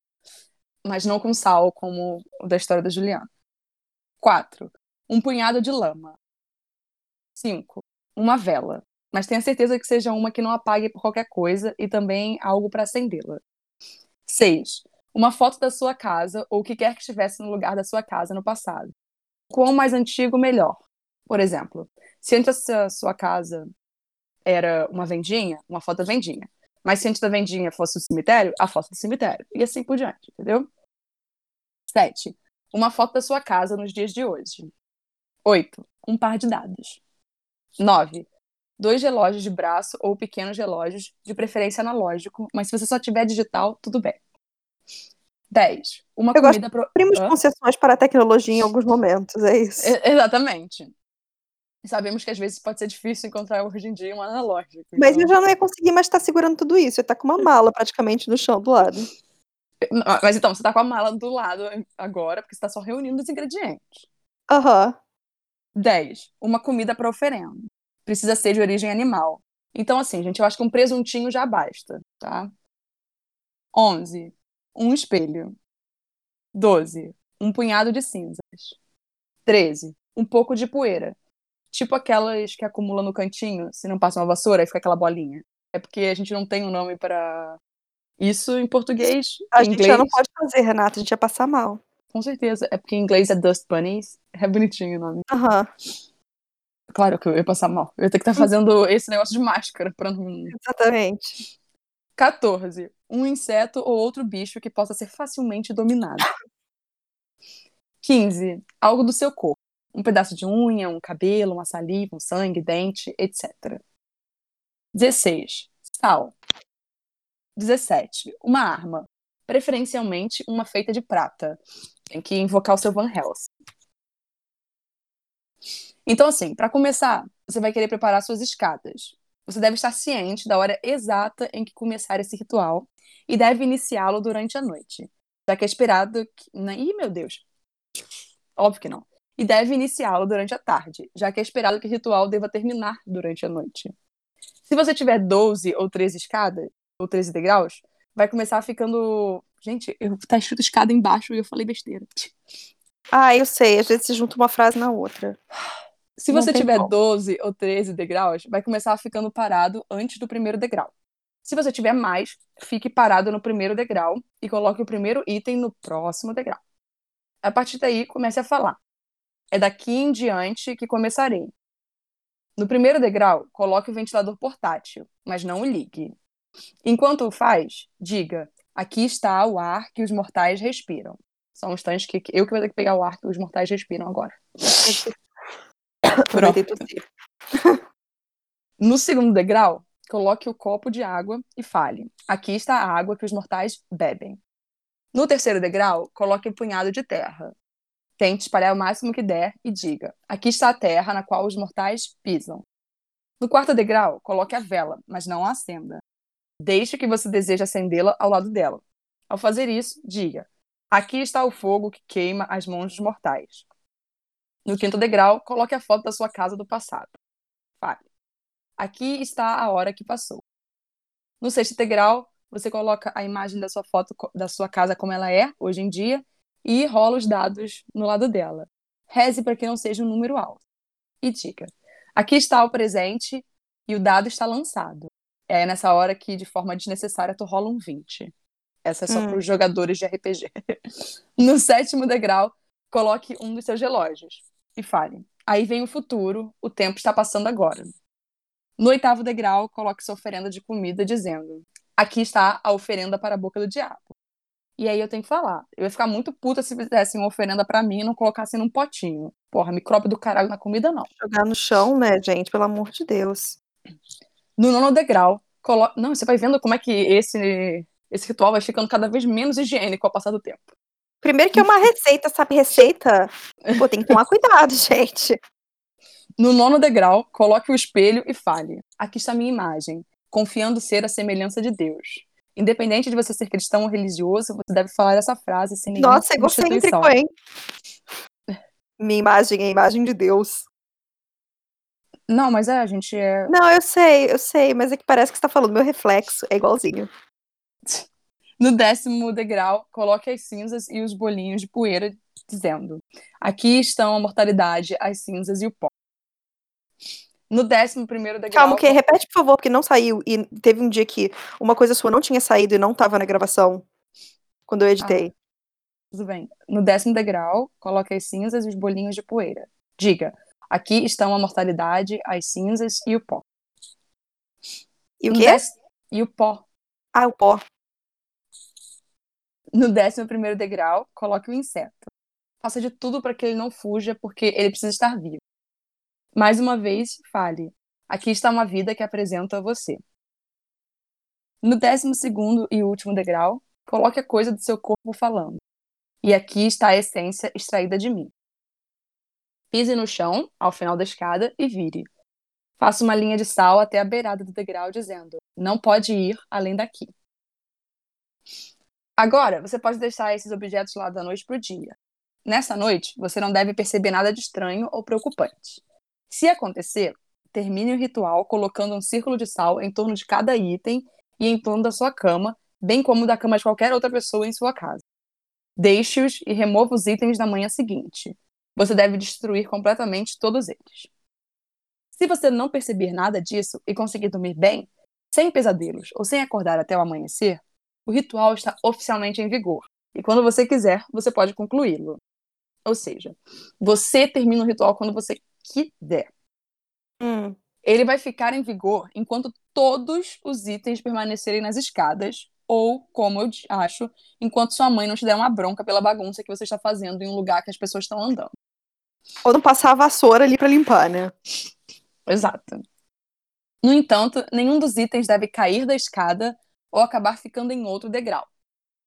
mas não com sal, como o da história da Juliana. 4. Um punhado de lama. 5. Uma vela, mas tenha certeza que seja uma que não apague por qualquer coisa e também algo para acendê-la. 6. Uma foto da sua casa ou o que quer que estivesse no lugar da sua casa no passado. Quanto mais antigo, melhor. Por exemplo, se antes da sua casa era uma vendinha, uma foto da vendinha. Mas se antes da vendinha fosse o cemitério, a foto do cemitério. E assim por diante, entendeu? 7. Uma foto da sua casa nos dias de hoje. 8. Um par de dados. 9. Dois relógios de braço ou pequenos relógios, de preferência analógico, mas se você só tiver digital, tudo bem. 10. Uma Eu comida Hã? concessões para a tecnologia em alguns momentos, é isso. Exatamente. Sabemos que às vezes pode ser difícil encontrar hoje em dia um analógico. Mas então- eu já não ia conseguir mais estar segurando tudo isso. Eu tá com uma mala praticamente no chão do lado. Mas então, você tá com a mala do lado agora, porque você tá só reunindo os ingredientes. Aham. 10. Uma comida para oferenda. Precisa ser de origem animal. Então, assim, gente, eu acho que um presuntinho já basta, tá? 11. Um espelho. 12. Um punhado de cinzas. 13. Um pouco de poeira. Tipo aquelas que acumulam no cantinho, se não passa uma vassoura, aí fica aquela bolinha. É porque a gente não tem um nome para isso em português. A em gente inglês, já não pode fazer, Renata. A gente ia passar mal. Com certeza. É porque em inglês é Dust Bunnies. É bonitinho o nome. Aham. Claro que eu ia passar mal. Eu ia ter que estar fazendo esse negócio de máscara pra não. Exatamente. 14. Um inseto ou outro bicho que possa ser facilmente dominado. 15. Algo do seu corpo. Um pedaço de unha, um cabelo, uma saliva, um sangue, dente, etc. 16. Sal. 17. Uma arma. Preferencialmente uma feita de prata. Tem que invocar o seu Van Helsing. Então, assim, para começar, você vai querer preparar suas escadas. Você deve estar ciente da hora exata em que começar esse ritual e deve iniciá-lo durante a noite, já que é esperado que... na- Ih, meu Deus! Óbvio que não. E deve iniciá-lo durante a tarde, já que é esperado que o ritual deva terminar durante a noite. Se você tiver 12 ou 13 escadas, ou 13 degraus, vai começar ficando... Gente, eu... tá escrito escada embaixo e eu falei besteira. Ah, eu sei. Às vezes se junta uma frase na outra. Se você tiver como. 12 ou 13 degraus, vai começar ficando parado antes do primeiro degrau. Se você tiver mais, fique parado no primeiro degrau e coloque o primeiro item no próximo degrau. A partir daí, comece a falar. É daqui em diante que começarei. No primeiro degrau, coloque o ventilador portátil, mas não o ligue. Enquanto o faz, diga: aqui está o ar que os mortais respiram. São instantes que que eu que vou ter que pegar o ar que os mortais respiram agora. Tossir. No segundo degrau, coloque o copo de água e fale: Aqui está a água que os mortais bebem. No terceiro degrau, coloque um punhado de terra. Tente espalhar o máximo que der e diga: Aqui está a terra na qual os mortais pisam. No quarto degrau, coloque a vela, mas não a acenda. Deixe que você deseja acendê-la ao lado dela. Ao fazer isso, diga: Aqui está o fogo que queima as mãos dos mortais. No quinto degrau, coloque a foto da sua casa do passado. Fale. Aqui está a hora que passou. No sexto degrau, você coloca a imagem da sua foto da sua casa como ela é hoje em dia e rola os dados no lado dela. Reze para que não seja um número alto. E diga: aqui está o presente e o dado está lançado. É nessa hora que, de forma desnecessária, tu rola um 20. Essa é só Hum. para os jogadores de RPG. no sétimo degrau, coloque um dos seus relógios e fale. Aí vem o futuro, o tempo está passando agora. No oitavo degrau, coloque sua oferenda de comida, dizendo: Aqui está a oferenda para a boca do diabo. E aí eu tenho que falar. Eu ia ficar muito puta se fizessem uma oferenda pra mim e não colocassem num potinho. Porra, micróbio do caralho na comida, não. Jogar no chão, né, gente? Pelo amor de Deus. No nono degrau, coloque. Não, você vai vendo como é que esse, esse ritual vai ficando cada vez menos higiênico ao passar do tempo. Primeiro que é uma receita, sabe? Receita. Pô, tem que tomar cuidado, gente. No nono degrau, coloque o espelho e fale: Aqui está a minha imagem, confiando ser a semelhança de Deus. Independente de você ser cristão ou religioso, você deve falar essa frase sem nenhuma Nossa, egocêntrico, substituição. hein? Minha imagem é a imagem de Deus. Não, mas é, a gente é. Não, eu sei, eu sei, mas é que parece que você tá falando meu reflexo. É igualzinho. No décimo degrau, coloque as cinzas e os bolinhos de poeira, dizendo: Aqui estão a mortalidade, as cinzas e o pó. No décimo primeiro degrau. Calma, que repete, por favor, porque não saiu. E teve um dia que uma coisa sua não tinha saído e não estava na gravação. Quando eu editei. Ah, tudo bem. No décimo degrau, coloque as cinzas e os bolinhos de poeira. Diga: Aqui estão a mortalidade, as cinzas e o pó. E o quê? Décimo... E o pó. Ah, o pó. No décimo primeiro degrau, coloque o inseto. Faça de tudo para que ele não fuja, porque ele precisa estar vivo. Mais uma vez, fale. Aqui está uma vida que apresento a você. No décimo segundo e último degrau, coloque a coisa do seu corpo falando. E aqui está a essência extraída de mim. Pise no chão, ao final da escada, e vire. Faça uma linha de sal até a beirada do degrau, dizendo: Não pode ir além daqui. Agora, você pode deixar esses objetos lá da noite para o dia. Nessa noite, você não deve perceber nada de estranho ou preocupante. Se acontecer, termine o ritual colocando um círculo de sal em torno de cada item e em torno da sua cama, bem como da cama de qualquer outra pessoa em sua casa. Deixe-os e remova os itens na manhã seguinte. Você deve destruir completamente todos eles. Se você não perceber nada disso e conseguir dormir bem, sem pesadelos ou sem acordar até o amanhecer, o ritual está oficialmente em vigor. E quando você quiser, você pode concluí-lo. Ou seja, você termina o ritual quando você que der. Hum. Ele vai ficar em vigor enquanto todos os itens permanecerem nas escadas, ou, como eu acho, enquanto sua mãe não te der uma bronca pela bagunça que você está fazendo em um lugar que as pessoas estão andando. Ou não passar a vassoura ali para limpar, né? Exato. No entanto, nenhum dos itens deve cair da escada ou acabar ficando em outro degrau.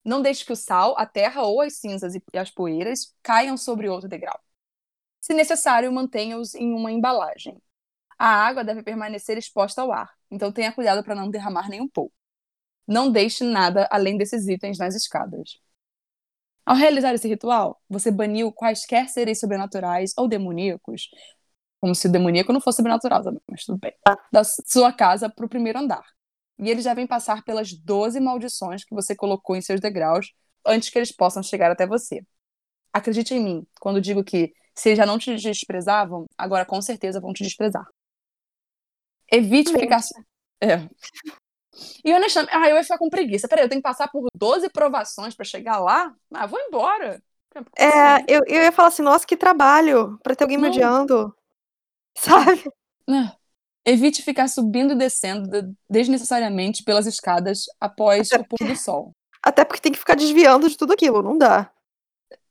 Não deixe que o sal, a terra ou as cinzas e as poeiras caiam sobre outro degrau. Se necessário, mantenha-os em uma embalagem. A água deve permanecer exposta ao ar, então tenha cuidado para não derramar nem um pouco. Não deixe nada além desses itens nas escadas. Ao realizar esse ritual, você baniu quaisquer seres sobrenaturais ou demoníacos, como se o demoníaco não fosse sobrenatural também, mas tudo bem, da sua casa para o primeiro andar. E eles devem passar pelas 12 maldições que você colocou em seus degraus antes que eles possam chegar até você. Acredite em mim quando digo que se já não te desprezavam, agora com certeza vão te desprezar. Evite Sim. ficar. É. E honestamente, ah, eu ia ficar com preguiça. Peraí, eu tenho que passar por 12 provações para chegar lá? Ah, vou embora. É, assim. eu, eu ia falar assim, nossa, que trabalho para ter alguém me odiando. Sabe? É. Evite ficar subindo e descendo desnecessariamente pelas escadas após até o pôr do sol. Até porque tem que ficar desviando de tudo aquilo, não dá.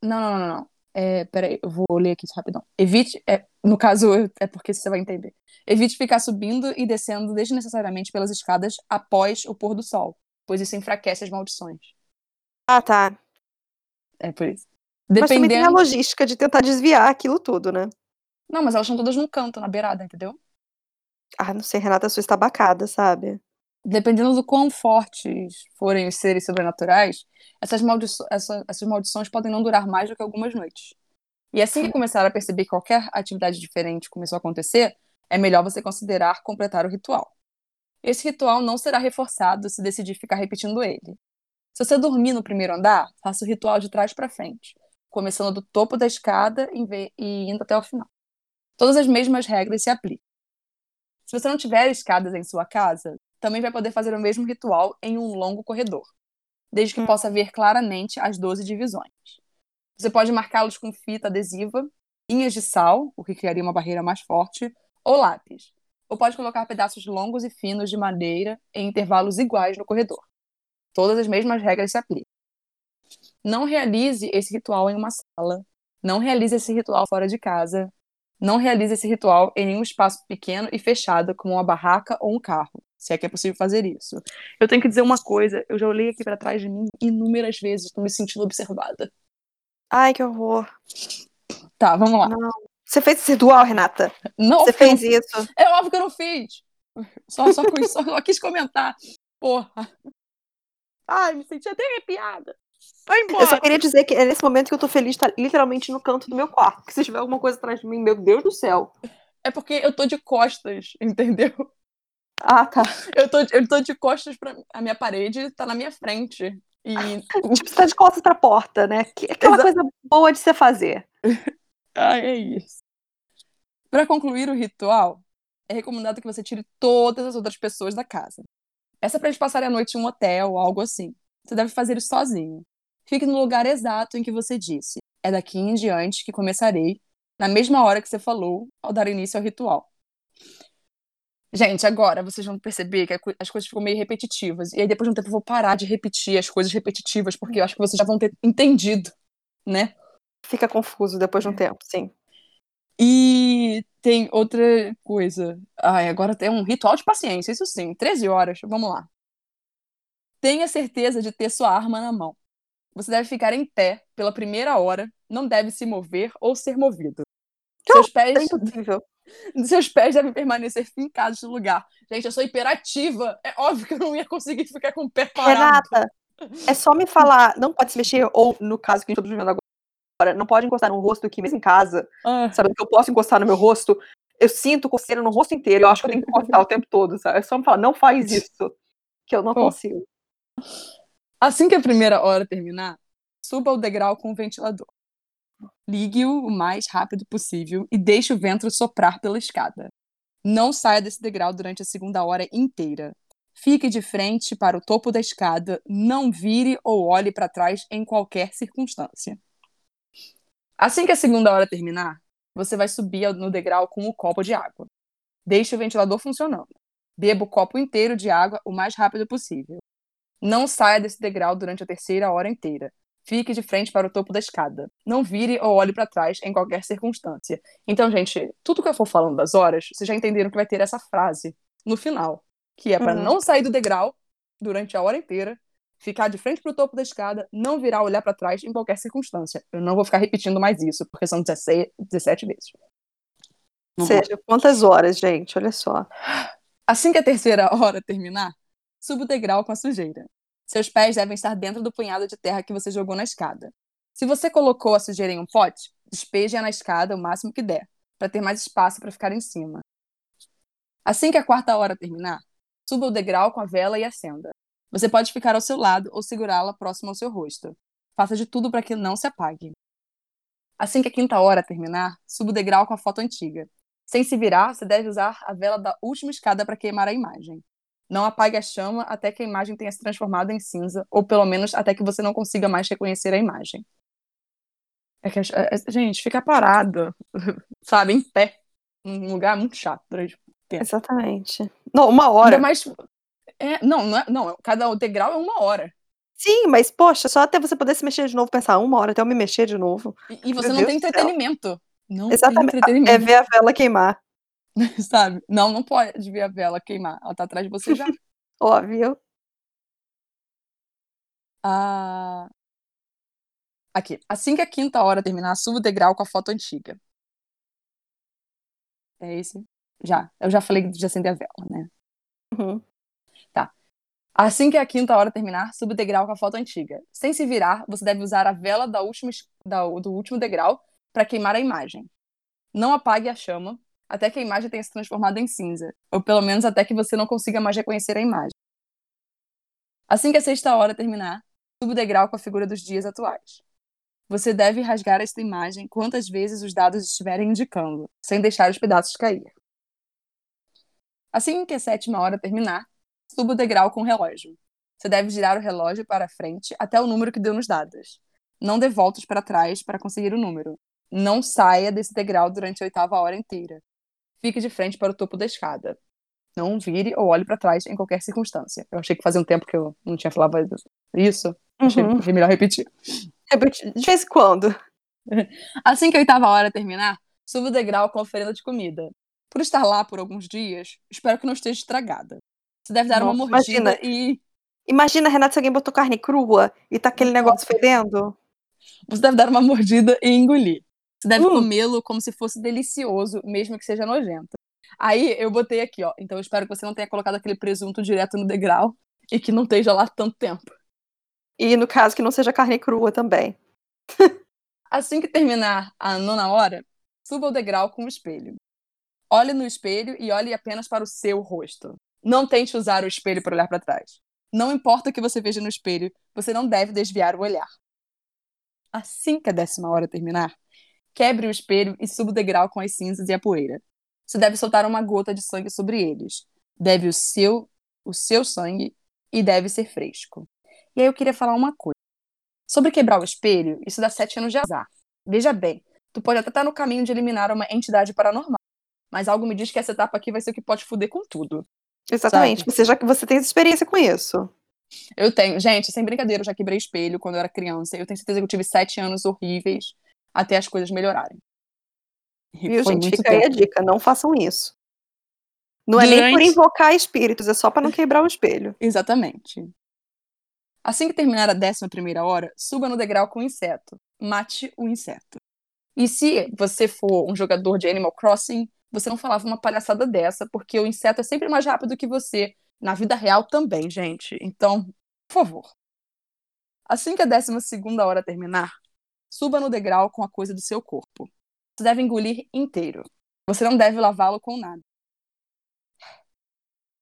Não, não, não, não. É, peraí, eu vou ler aqui rapidão. Evite, é, no caso, é porque você vai entender. Evite ficar subindo e descendo desnecessariamente pelas escadas após o pôr do sol, pois isso enfraquece as maldições. Ah, tá. É por isso. Dependendo... Mas também tem a logística de tentar desviar aquilo tudo, né? Não, mas elas estão todas no canto, na beirada, entendeu? Ah, não sei, Renata, a sua está bacada, sabe? dependendo do quão fortes forem os seres sobrenaturais, essas, maldiço essa, essas maldições podem não durar mais do que algumas noites. E assim que começar a perceber que qualquer atividade diferente começou a acontecer, é melhor você considerar completar o ritual. Esse ritual não será reforçado se decidir ficar repetindo ele. Se você dormir no primeiro andar, faça o ritual de trás para frente, começando do topo da escada e indo até o final. Todas as mesmas regras se aplicam. Se você não tiver escadas em sua casa, também vai poder fazer o mesmo ritual em um longo corredor, desde que hum. possa ver claramente as 12 divisões. Você pode marcá-los com fita adesiva, linhas de sal, o que criaria uma barreira mais forte, ou lápis. Ou pode colocar pedaços longos e finos de madeira em intervalos iguais no corredor. Todas as mesmas regras se aplicam. Não realize esse ritual em uma sala. Não realize esse ritual fora de casa. Não realize esse ritual em nenhum espaço pequeno e fechado, como uma barraca ou um carro se é que é possível fazer isso. Eu tenho que dizer uma coisa, eu já olhei aqui para trás de mim inúmeras vezes, estou me sentindo observada. Ai, que horror. Tá, vamos lá. Não. Você fez esse ritual, Renata? Não, Você fez isso? É óbvio que eu não fiz. Só, só, só, só quis comentar. Porra. Ai, me senti até arrepiada. Vai embora. Eu só queria dizer que é nesse momento que eu tô feliz, tá literalmente no canto do meu quarto. Se tiver alguma coisa atrás de mim, meu Deus do céu. É porque eu tô de costas, entendeu? Ah, tá. Eu tô, eu tô de costas pra a minha parede, tá na minha frente. E Tipo, você tá de costas pra porta, né? Que- Aquela Exa- coisa boa de se fazer. Ai, é isso. Para concluir o ritual, é recomendado que você tire todas as outras pessoas da casa. Essa é pra eles passarem a noite em um hotel ou algo assim. Você deve fazer isso sozinho. Fique no lugar exato em que você disse. É daqui em diante que começarei, na mesma hora que você falou, ao dar início ao ritual. Gente, agora vocês vão perceber que as coisas ficam meio repetitivas. E aí, depois de um tempo, eu vou parar de repetir as coisas repetitivas, porque eu acho que vocês já vão ter entendido, né? Fica confuso depois de um tempo, sim. E tem outra coisa. Ai, agora tem um ritual de paciência, isso sim. 13 horas, vamos lá. Tenha certeza de ter sua arma na mão. Você deve ficar em pé pela primeira hora, não deve se mover ou ser movido. Seus É pés, impossível. Seus pés devem permanecer fincados no lugar. Gente, eu sou hiperativa. É óbvio que eu não ia conseguir ficar com o pé parado. Renata, é só me falar, não pode se mexer, ou no caso que a gente tá vivendo agora, não pode encostar no rosto aqui mesmo em casa, Ah, sabendo que eu posso encostar no meu rosto. Eu sinto coceira no rosto inteiro, eu acho que eu tenho que encostar o tempo todo, sabe? É só me falar, não faz isso, que eu não Pô. consigo. Assim que a primeira hora terminar, suba o degrau com o ventilador. Ligue-o o mais rápido possível e deixe o vento soprar pela escada. Não saia desse degrau durante a segunda hora inteira. Fique de frente para o topo da escada, não vire ou olhe para trás em qualquer circunstância. Assim que a segunda hora terminar, você vai subir no degrau com o copo de água. Deixe o ventilador funcionando. Beba o copo inteiro de água o mais rápido possível. Não saia desse degrau durante a terceira hora inteira. Fique de frente para o topo da escada. Não vire ou olhe para trás em qualquer circunstância. Então, gente, tudo que eu for falando das horas, vocês já entenderam que vai ter essa frase no final, que é para Uhum. não sair do degrau durante a hora inteira, ficar de frente para o topo da escada, não virar olhar para trás em qualquer circunstância. Eu não vou ficar repetindo mais isso, porque são 16, 17 vezes. Ou seja, quantas horas, gente? Olha só. Assim que a terceira hora terminar, suba o degrau com a sujeira. Seus pés devem estar dentro do punhado de terra que você jogou na escada. Se você colocou a sujeira em um pote, despeje-a na escada o máximo que der, para ter mais espaço para ficar em cima. Assim que a quarta hora terminar, suba o degrau com a vela e acenda. Você pode ficar ao seu lado ou segurá-la próximo ao seu rosto. Faça de tudo para que não se apague. Assim que a quinta hora terminar, suba o degrau com a foto antiga. Sem se virar, você deve usar a vela da última escada para queimar a imagem. Não apague a chama até que a imagem tenha se transformado em cinza, ou pelo menos até que você não consiga mais reconhecer a imagem. É que, a- é- gente, fica parada, sabe, em pé, num lugar muito chato durante tempo. Exatamente. Não, uma hora. mais. É, não, não, é, não, cada degrau é uma hora. Sim, mas poxa, só até você poder se mexer de novo, pensar uma hora até eu me mexer de novo. E, e você Meu não Deus tem entretenimento. Não Exatamente. tem É entretenimento, ver a vela queimar. sabe? Não, não pode ver a vela queimar. Ela tá atrás de você já. Óbvio. Ah, Aqui. Assim que a quinta hora terminar, suba o degrau com a foto antiga. É esse? Já. Eu já falei de acender a vela, né? Uhum. Assim que a quinta hora terminar, suba o degrau com a foto antiga. Sem se virar, você deve usar a vela da última, da- do último degrau para queimar a imagem. Não apague a chama até que a imagem tenha se transformado em cinza, ou pelo menos até que você não consiga mais reconhecer a imagem. Assim que a sexta hora terminar, suba o degrau com a figura dos dias atuais. Você deve rasgar esta imagem quantas vezes os dados estiverem indicando, sem deixar os pedaços cair. Assim que a sétima hora terminar, suba o degrau com o relógio. Você deve girar o relógio para frente até o número que deu nos dados. Não dê voltas para trás para conseguir o número. Não saia desse degrau durante a oitava hora inteira. Fique de frente para o topo da escada. Não vire ou olhe para trás em qualquer circunstância. Eu achei que fazia um tempo que eu não tinha falado isso. Achei, Uhum. achei melhor repetir. Repeti- De vez em quando. Assim que a oitava hora terminar, suba o degrau com a oferenda de comida. Por estar lá por alguns dias, espero que não esteja estragada. Você deve dar uma Nossa, mordida imagina. e Imagina, Renato, se alguém botou carne crua e tá aquele negócio fedendo. Você deve dar uma mordida e engolir. Você deve Hum. comê-lo como se fosse delicioso, mesmo que seja nojento. Aí eu botei aqui, ó. Então eu espero que você não tenha colocado aquele presunto direto no degrau e que não esteja lá tanto tempo. E no caso que não seja carne crua também. Assim que terminar a nona hora, suba o degrau com o espelho. Olhe no espelho e olhe apenas para o seu rosto. Não tente usar o espelho para olhar para trás. Não importa o que você veja no espelho, você não deve desviar o olhar. Assim que a décima hora terminar, quebre o espelho e suba o degrau com as cinzas e a poeira. Você deve soltar uma gota de sangue sobre eles. Deve o seu, o seu sangue e deve ser fresco. E aí eu queria falar uma coisa. Sobre quebrar o espelho, isso dá sete anos de azar. Veja bem, tu pode até estar no caminho de eliminar uma entidade paranormal, mas algo me diz que essa etapa aqui vai ser o que pode foder com tudo. Exatamente. Sabe? Você já você tem experiência com isso. Eu tenho. Gente, sem brincadeira, eu já quebrei espelho quando eu era criança. Eu tenho certeza que eu tive sete anos horríveis até as coisas melhorarem. E Viu, gente? Fica aí a tempo. dica, não façam isso. Não é nem por Durante- invocar espíritos, é só pra não quebrar o espelho. Exatamente. Assim que terminar a décima primeira hora, suba no degrau com o inseto. Mate o inseto. E se você for um jogador de Animal Crossing, você não falava uma palhaçada dessa, porque o inseto é sempre mais rápido que você. Na vida real também, gente. Então, por favor. Assim que a décima segunda hora terminar, suba no degrau com a coisa do seu corpo. Você deve engolir inteiro. Você não deve lavá-lo com nada.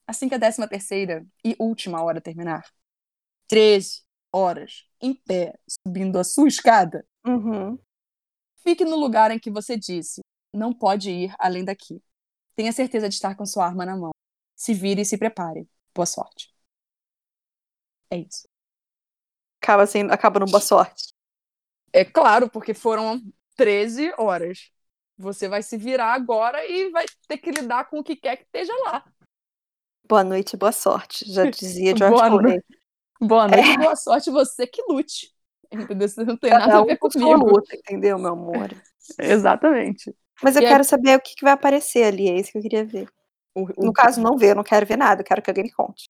Assim que a décima terceira e última hora terminar, 13 horas em pé, subindo a sua escada, Uhum. fique no lugar em que você disse, não pode ir além daqui. Tenha certeza de estar com sua arma na mão. Se vire e se prepare. Boa sorte. É isso. Acaba, sendo, acaba no boa sorte. É claro, porque foram 13 horas. Você vai se virar agora e vai ter que lidar com o que quer que esteja lá. Boa noite, boa sorte. Já dizia George Boa Clooney. Boa noite, boa sorte, você que lute. Entendeu? Você não tem nada Cada a um ver com sua comigo. luta, entendeu, meu amor? Exatamente. Mas eu E é- quero saber o que, que vai aparecer ali, é isso que eu queria ver. O, o, No caso, não ver, eu não quero ver nada, eu quero que alguém me conte.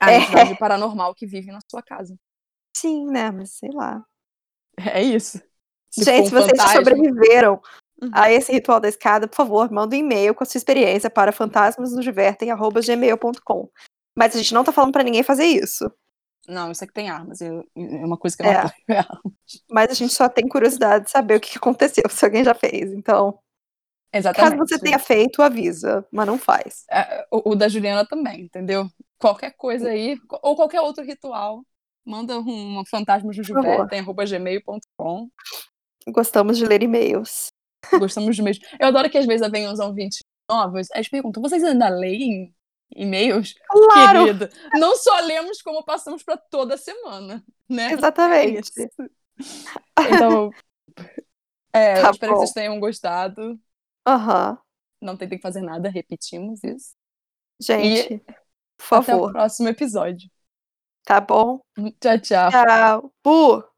a é. entidade paranormal que vive na sua casa. Sim, né? Mas sei lá. É isso. Se Gente, se um vocês fantasma- sobreviveram Uhum. a esse ritual da escada, por favor, manda um e-mail com a sua experiência para fantasmasnosdivertem.gmail.com. Mas a gente não tá falando pra ninguém fazer isso. Não, isso aqui tem armas. eu- é uma coisa que eu É. não apoio. Mas a gente só tem curiosidade de saber o que aconteceu, se alguém já fez. Então, caso Exatamente. você tenha feito, avisa, mas não faz. É, o, o da Juliana também, entendeu? Qualquer coisa aí, ou qualquer outro ritual, manda um, fantasma favor. gmail.com. Gostamos de ler e-mails. Gostamos de mesmo. Eu adoro que às vezes vem uns ouvintes novos, eles perguntam: vocês ainda leem e-mails? Claro! Querida, não só lemos como passamos para toda semana, né? É Exatamente. isso. Então, é, Tá espero bom. que vocês tenham gostado. Aham. Não tentem fazer nada, repetimos isso. Gente, por Até o favor, próximo episódio. Tá bom? Tchau, tchau. Tchau. Bu!